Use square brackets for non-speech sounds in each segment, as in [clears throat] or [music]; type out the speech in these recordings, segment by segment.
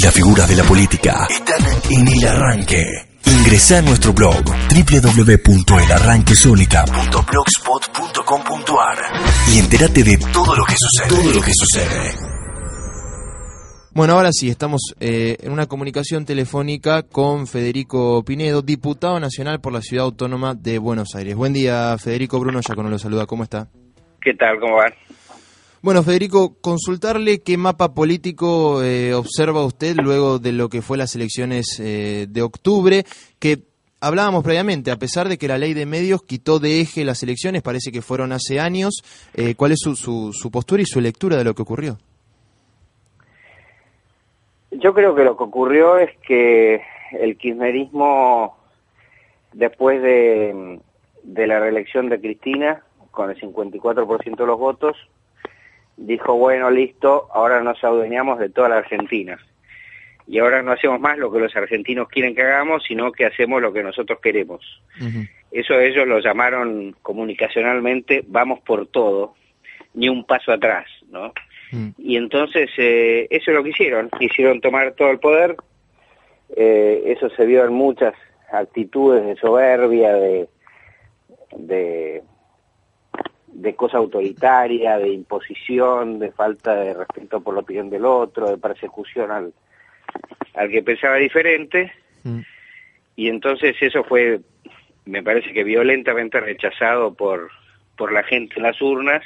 La figura de la política están en el arranque. Ingresa a nuestro blog www.elarranquesonica.blogspot.com.ar y entérate de todo lo que sucede. Todo lo que sucede. Bueno, ahora sí, estamos eh, en una comunicación telefónica con Federico Pinedo, diputado nacional por la Ciudad Autónoma de Buenos Aires. Buen día, Federico Bruno, ya con lo saluda, ¿cómo está? ¿Qué tal? ¿Cómo van? Bueno, Federico, consultarle qué mapa político eh, observa usted luego de lo que fue las elecciones eh, de octubre, que hablábamos previamente, a pesar de que la ley de medios quitó de eje las elecciones, parece que fueron hace años, eh, ¿cuál es su, su, su postura y su lectura de lo que ocurrió? Yo creo que lo que ocurrió es que el kirchnerismo, después de, de la reelección de Cristina, con el 54% de los votos, dijo, bueno, listo, ahora nos adueñamos de toda la Argentina. Y ahora no hacemos más lo que los argentinos quieren que hagamos, sino que hacemos lo que nosotros queremos. Uh -huh. Eso ellos lo llamaron comunicacionalmente, vamos por todo, ni un paso atrás, ¿no? Y entonces eh, eso es lo que hicieron, quisieron tomar todo el poder, eh, eso se vio en muchas actitudes de soberbia, de, de, de cosa autoritaria, de imposición, de falta de respeto por la opinión del otro, de persecución al, al que pensaba diferente, mm. y entonces eso fue, me parece que violentamente rechazado por, por la gente en las urnas,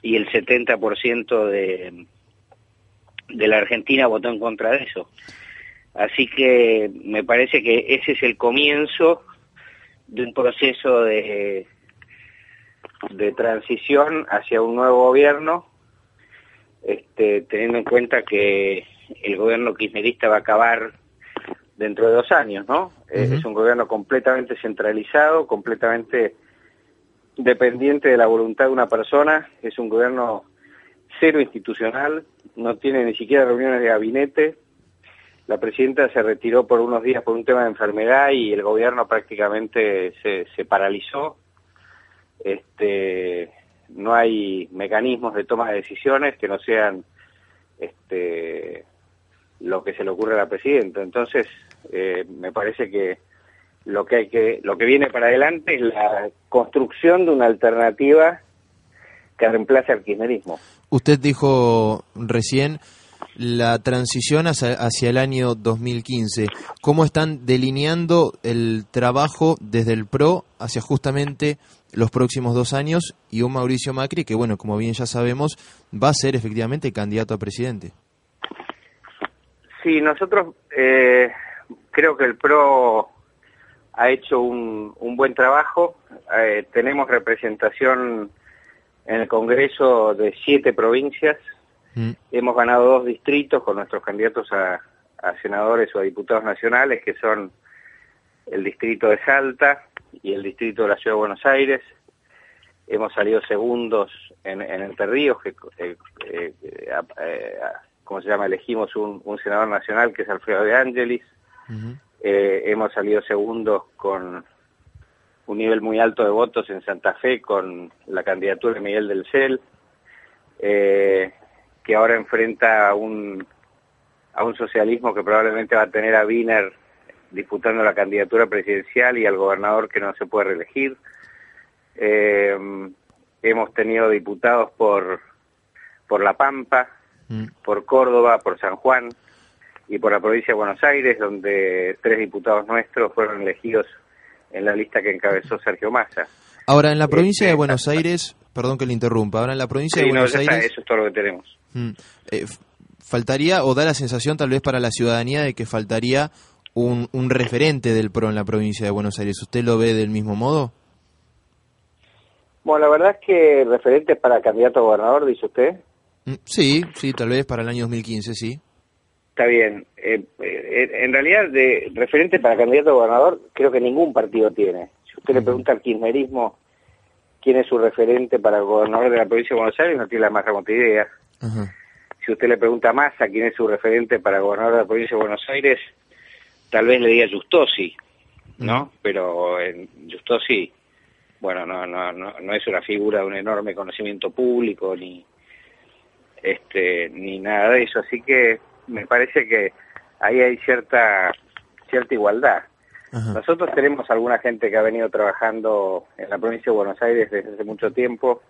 y el 70% de, de la Argentina votó en contra de eso. Así que me parece que ese es el comienzo de un proceso de, de transición hacia un nuevo gobierno, este, teniendo en cuenta que el gobierno kirchnerista va a acabar dentro de dos años, ¿no? Uh -huh. Es un gobierno completamente centralizado, completamente dependiente de la voluntad de una persona, es un gobierno cero institucional, no tiene ni siquiera reuniones de gabinete, la presidenta se retiró por unos días por un tema de enfermedad y el gobierno prácticamente se, se paralizó, este, no hay mecanismos de toma de decisiones que no sean este, lo que se le ocurre a la presidenta, entonces eh, me parece que lo que hay que lo que viene para adelante es la construcción de una alternativa que reemplace al kirchnerismo. Usted dijo recién la transición hacia, el año 2015. ¿Cómo están delineando el trabajo desde el PRO hacia justamente los próximos dos años y un Mauricio Macri que, bueno, como bien ya sabemos, va a ser efectivamente candidato a presidente? Sí, nosotros eh, creo que el PRO ha hecho un, un buen trabajo. Eh, tenemos representación en el Congreso de siete provincias. Mm. Hemos ganado dos distritos con nuestros candidatos a, a, senadores o a diputados nacionales, que son el distrito de Salta y el distrito de la Ciudad de Buenos Aires. Hemos salido segundos en, en Entre Ríos, que, eh, eh, eh, ¿cómo se llama? Elegimos un, un, senador nacional que es Alfredo de. Uh -huh. Eh, hemos salido segundos con un nivel muy alto de votos en Santa Fe con la candidatura de Miguel del Cel, que ahora enfrenta a un, a un socialismo que probablemente va a tener a Wiener disputando la candidatura presidencial y al gobernador que no se puede reelegir. Eh, hemos tenido diputados por, por La Pampa, mm. por Córdoba, por San Juan, y por la provincia de Buenos Aires, donde tres diputados nuestros fueron elegidos en la lista que encabezó Sergio Massa. Ahora, en la provincia este, de Buenos Aires, perdón que le interrumpa, ahora en la provincia sí, de Buenos no, Aires... Está, eso es todo lo que tenemos. Mm, eh, faltaría, o da la sensación tal vez para la ciudadanía de que faltaría un, un referente del PRO en la provincia de Buenos Aires. ¿Usted lo ve del mismo modo? Bueno, la verdad es que referente para candidato a gobernador, dice usted. Mm, sí, sí, tal vez para el año 2015, sí. Está bien. Eh, eh, en realidad, de referente para candidato a gobernador, creo que ningún partido tiene. Si usted le pregunta al kirchnerismo quién es su referente para el gobernador de la provincia de Buenos Aires, no tiene la más remota idea. Uh -huh. Si usted le pregunta más a quién es su referente para gobernador de la provincia de Buenos Aires, tal vez le diga Justosi, ¿no? Uh -huh. Pero en Justosi, bueno, no, no, no, no es una figura de un enorme conocimiento público ni este ni nada de eso, así que me parece que ahí hay cierta cierta igualdad. Nosotros tenemos alguna gente que ha venido trabajando en la provincia de Buenos Aires desde hace mucho tiempo,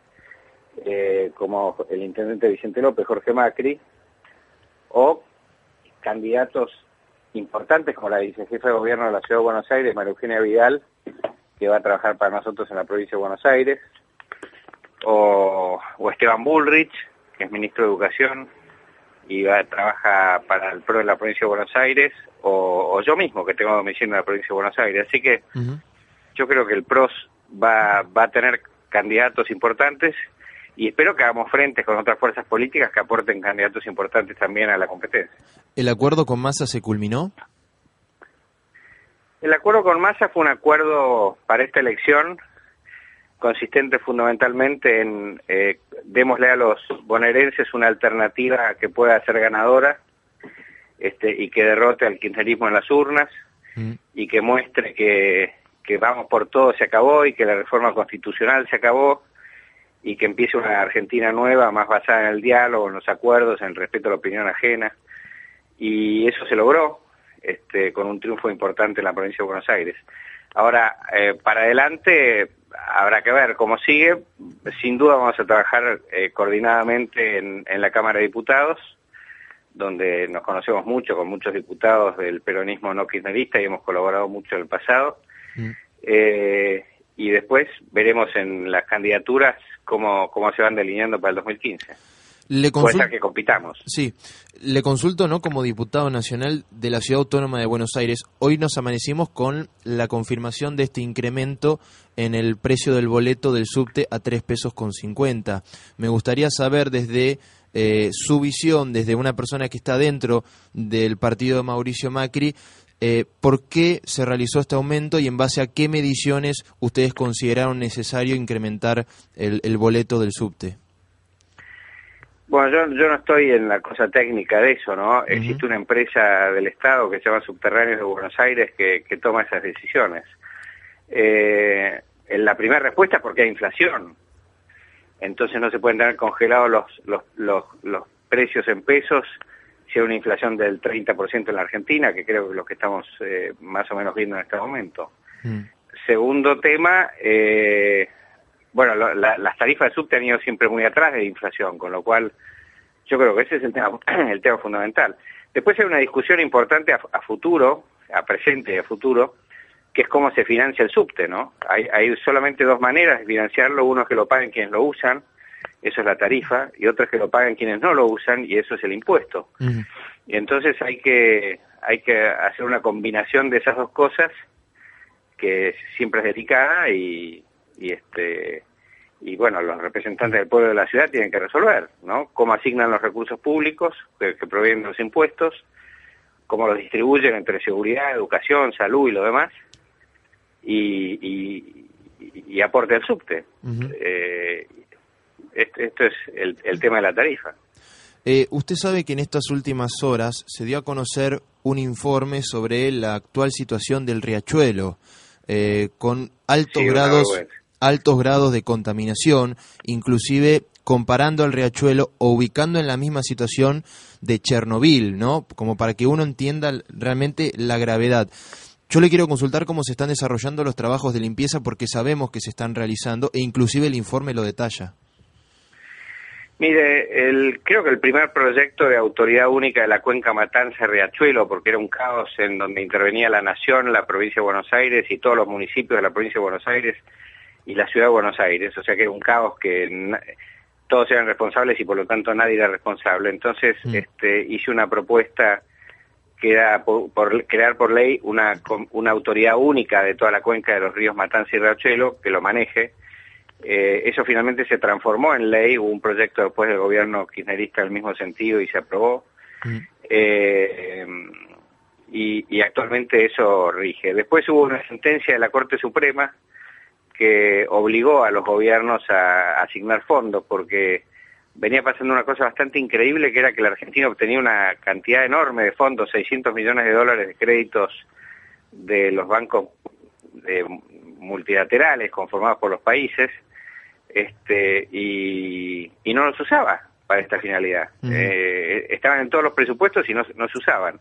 eh, como el intendente Vicente López, Jorge Macri, o candidatos importantes como la vicejefa de gobierno de la Ciudad de Buenos Aires, María Eugenia Vidal, que va a trabajar para nosotros en la provincia de Buenos Aires, o, Esteban Bullrich, que es ministro de Educación y va, trabaja para el PRO de la provincia de Buenos Aires, o, yo mismo, que tengo domicilio en la provincia de Buenos Aires. Así que yo creo que el PROS va, va a tener candidatos importantes y espero que hagamos frentes con otras fuerzas políticas que aporten candidatos importantes también a la competencia. ¿El acuerdo con Massa se culminó? El acuerdo con Massa fue un acuerdo para esta elección consistente fundamentalmente en eh, démosle a los bonaerenses una alternativa que pueda ser ganadora este, y que derrote al kirchnerismo en las urnas mm. y que muestre que, que vamos por todo se acabó y que la reforma constitucional se acabó y que empiece una Argentina nueva, más basada en el diálogo, en los acuerdos, en el respeto a la opinión ajena. Y eso se logró este, con un triunfo importante en la provincia de Buenos Aires. Ahora, eh, para adelante habrá que ver cómo sigue. Sin duda vamos a trabajar eh, coordinadamente en, la Cámara de Diputados, donde nos conocemos mucho con muchos diputados del peronismo no kirchnerista y hemos colaborado mucho en el pasado. Mm. Eh, y después veremos en las candidaturas cómo, cómo se van delineando para el 2015. Le Puede que compitamos. Sí, le consulto, ¿no? Como diputado nacional de la Ciudad Autónoma de Buenos Aires, hoy nos amanecimos con la confirmación de este incremento en el precio del boleto del subte a 3 pesos con 50. Me gustaría saber desde eh, su visión, desde una persona que está dentro del partido de Mauricio Macri, eh, ¿por qué se realizó este aumento y en base a qué mediciones ustedes consideraron necesario incrementar el, el boleto del subte? Bueno, yo, yo no estoy en la cosa técnica de eso, ¿no? Existe una empresa del Estado que se llama Subterráneos de Buenos Aires que, que toma esas decisiones. Eh, en la primera respuesta es porque hay inflación. Entonces no se pueden tener congelados los, los, los, los precios en pesos si hay una inflación del 30% en la Argentina, que creo que es lo que estamos eh, más o menos viendo en este momento. Mm. Segundo tema, eh, bueno, las tarifas de subte han ido siempre muy atrás de la inflación, con lo cual yo creo que ese es el tema, [clears throat] el tema fundamental. Después hay una discusión importante a, futuro, a presente y a futuro, que es cómo se financia el subte, ¿no? Hay, hay solamente dos maneras de financiarlo, uno es que lo paguen quienes lo usan, eso es la tarifa, y otra es que lo paguen quienes no lo usan, y eso es el impuesto. Y entonces hay que, hay que hacer una combinación de esas dos cosas, que siempre es delicada, y, y este y bueno, los representantes del pueblo de la ciudad tienen que resolver, ¿no? Cómo asignan los recursos públicos que, provienen de los impuestos, cómo los distribuyen entre seguridad, educación, salud y lo demás, y, y, aporte al subte. Eh, esto es el, tema de la tarifa. Eh, usted sabe que en estas últimas horas se dio a conocer un informe sobre la actual situación del riachuelo, eh, con altos grados altos grados de contaminación, inclusive comparando al riachuelo o ubicando en la misma situación de Chernobyl, ¿no? Como para que uno entienda realmente la gravedad. Yo le quiero consultar cómo se están desarrollando los trabajos de limpieza porque sabemos que se están realizando e inclusive el informe lo detalla. Mire, el, creo que el primer proyecto de autoridad única de la cuenca Matanza-Riachuelo, porque era un caos en donde intervenía la Nación, la provincia de Buenos Aires y todos los municipios de la provincia de Buenos Aires, y la ciudad de Buenos Aires, o sea que era un caos que todos eran responsables y por lo tanto nadie era responsable. Entonces mm. este, hice una propuesta que era por, crear por ley una, una autoridad única de toda la cuenca de los ríos Matanza y Riachuelo que lo maneje. Eh, eso finalmente se transformó en ley, hubo un proyecto después del gobierno kirchnerista el mismo sentido y se aprobó. Mm. Eh, y, y, actualmente eso rige. Después hubo una sentencia de la Corte Suprema que obligó a los gobiernos a, asignar fondos, porque venía pasando una cosa bastante increíble, que era que la Argentina obtenía una cantidad enorme de fondos, 600 millones de dólares de créditos de los bancos multilaterales conformados por los países, este, y, no los usaba. para esta finalidad. Eh, estaban en todos los presupuestos y no, no se usaban.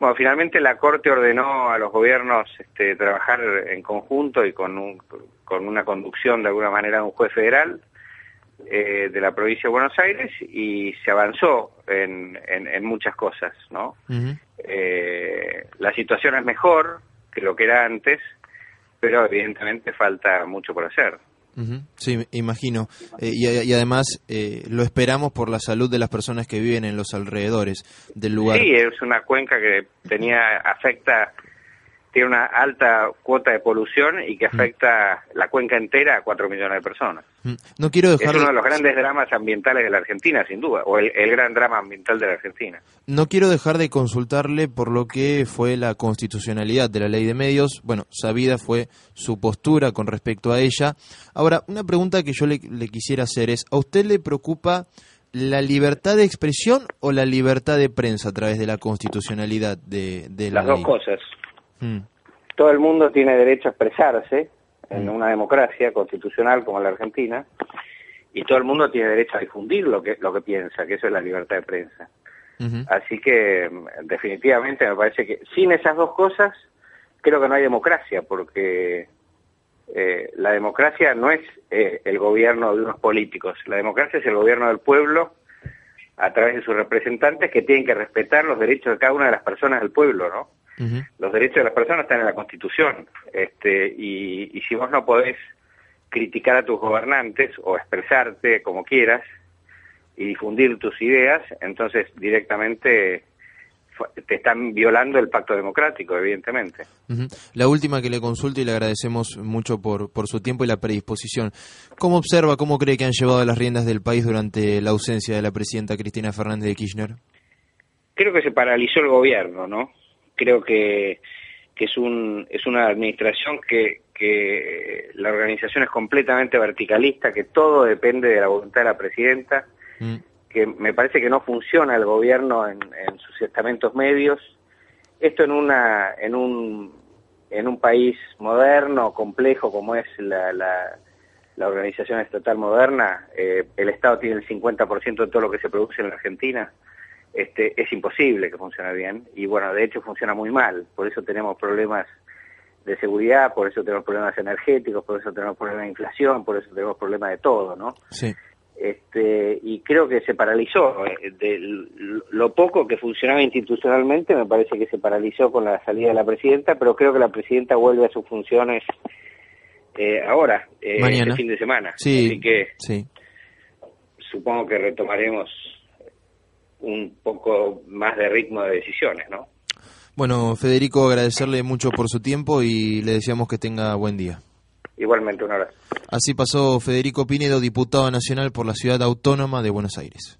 Bueno, finalmente la Corte ordenó a los gobiernos este, trabajar en conjunto y con, un, con una conducción de alguna manera de un juez federal eh, de la provincia de Buenos Aires y se avanzó en, en, muchas cosas, ¿no? eh, la situación es mejor que lo que era antes, pero evidentemente falta mucho por hacer. Sí, imagino. Eh, y, además eh, lo esperamos por la salud de las personas que viven en los alrededores del lugar. Sí, es una cuenca que tenía afecta tiene una alta cuota de polución y que mm. afecta la cuenca entera a 4 millones de personas. Mm. No quiero dejar... Es uno de los grandes dramas ambientales de la Argentina, sin duda, o el, gran drama ambiental de la Argentina. No quiero dejar de consultarle por lo que fue la constitucionalidad de la ley de medios. Bueno, sabida fue su postura con respecto a ella. Ahora, una pregunta que yo le, quisiera hacer es, ¿a usted le preocupa la libertad de expresión o la libertad de prensa a través de la constitucionalidad de, de la Las dos cosas. Mm. Todo el mundo tiene derecho a expresarse en mm. una democracia constitucional como la Argentina y todo el mundo tiene derecho a difundir lo que, lo que piensa, que eso es la libertad de prensa. Así que mm, definitivamente me parece que sin esas dos cosas creo que no hay democracia porque eh, la democracia no es eh, el gobierno de unos políticos, la democracia es el gobierno del pueblo a través de sus representantes que tienen que respetar los derechos de cada una de las personas del pueblo, ¿no? Los derechos de las personas están en la Constitución, este, y, y si vos no podés criticar a tus gobernantes o expresarte como quieras y difundir tus ideas, entonces directamente te están violando el pacto democrático, evidentemente. La última que le consulto y le agradecemos mucho por, por su tiempo y la predisposición. ¿Cómo observa, cómo cree que han llevado las riendas del país durante la ausencia de la presidenta Cristina Fernández de Kirchner? Creo que se paralizó el gobierno, ¿no? Creo que, que es, un, es una administración que, que la organización es completamente verticalista, que todo depende de la voluntad de la presidenta, mm. que me parece que no funciona el gobierno en, sus estamentos medios. Esto en, una, en, un, en un país moderno, complejo como es la, la, la organización estatal moderna, eh, el Estado tiene el 50% de todo lo que se produce en la Argentina este, es imposible que funcione bien y bueno, de hecho funciona muy mal, por eso tenemos problemas de seguridad, por eso tenemos problemas energéticos, por eso tenemos problemas de inflación, por eso tenemos problemas de todo, ¿no? Sí. Este, y creo que se paralizó. Eh, de lo poco que funcionaba institucionalmente me parece que se paralizó con la salida de la presidenta, pero creo que la presidenta vuelve a sus funciones eh, ahora, eh, este fin de semana. Sí, Así que sí. supongo que retomaremos un poco más de ritmo de decisiones, ¿no? Bueno, Federico, agradecerle mucho por su tiempo y le deseamos que tenga buen día. Igualmente, un abrazo. Así pasó Federico Pinedo, diputado nacional por la Ciudad Autónoma de Buenos Aires.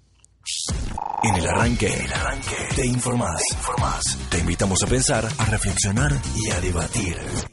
En el arranque, el arranque te informás, te informás. Te invitamos a pensar, a reflexionar y a debatir.